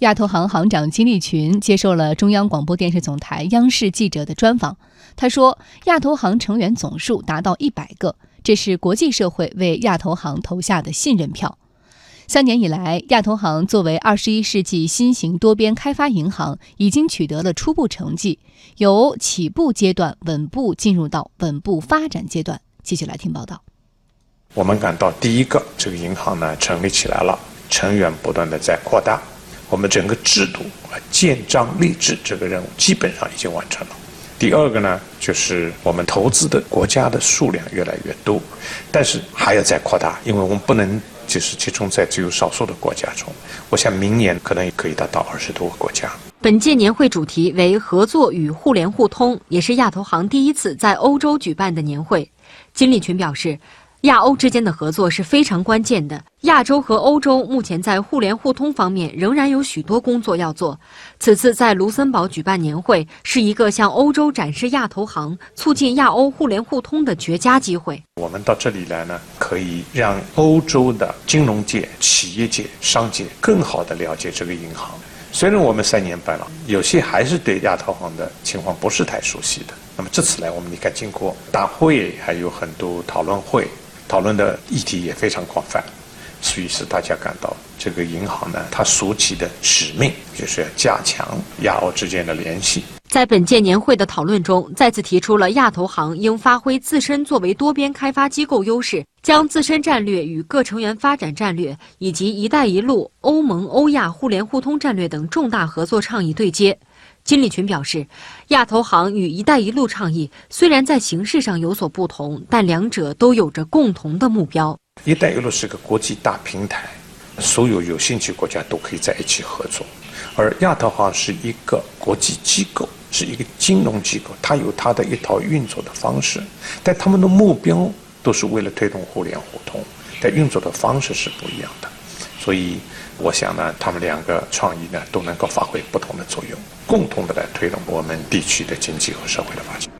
亚投行行长金立群接受了中央广播电视总台央视记者的专访。他说，亚投行成员总数达到一百个，这是国际社会为亚投行投下的信任票。三年以来，亚投行作为二十一世纪新型多边开发银行，已经取得了初步成绩，由起步阶段稳步进入到稳步发展阶段。继续来听报道。我们感到，第一个，这个银行呢成立起来了，成员不断的在扩大。我们整个制度啊建章立制这个任务基本上已经完成了。第二个呢，就是我们投资的国家的数量越来越多，但是还要再扩大，因为我们不能就是集中在只有少数的国家中。我想明年可能也可以达到二十多个国家。本届年会主题为合作与互联互通，也是亚投行第一次在欧洲举办的年会。金立群表示。亚欧之间的合作是非常关键的。亚洲和欧洲目前在互联互通方面仍然有许多工作要做。此次在卢森堡举办年会，是一个向欧洲展示亚投行、促进亚欧互联互通的绝佳机会。我们到这里来呢，可以让欧洲的金融界、企业界、商界更好地了解这个银行。虽然我们三年半了，有些还是对亚投行的情况不是太熟悉的。那么这次来，我们你看经过大会，还有很多讨论会。讨论的议题也非常广泛，所以使大家感到这个银行呢，它所起的使命就是要加强亚欧之间的联系。在本届年会的讨论中，再次提出了亚投行应发挥自身作为多边开发机构优势，将自身战略与各成员发展战略以及“一带一路”、欧盟、欧亚互联互通战略等重大合作倡议对接。金立群表示，亚投行与“一带一路”倡议虽然在形式上有所不同，但两者都有着共同的目标。“一带一路”是个国际大平台，所有有兴趣国家都可以在一起合作；而亚投行是一个国际机构，是一个金融机构，它有它的一套运作的方式，但他们的目标都是为了推动互联互通，但运作的方式是不一样的。所以，我想呢，他们两个创意呢，都能够发挥不同的作用，共同的来推动我们地区的经济和社会的发展。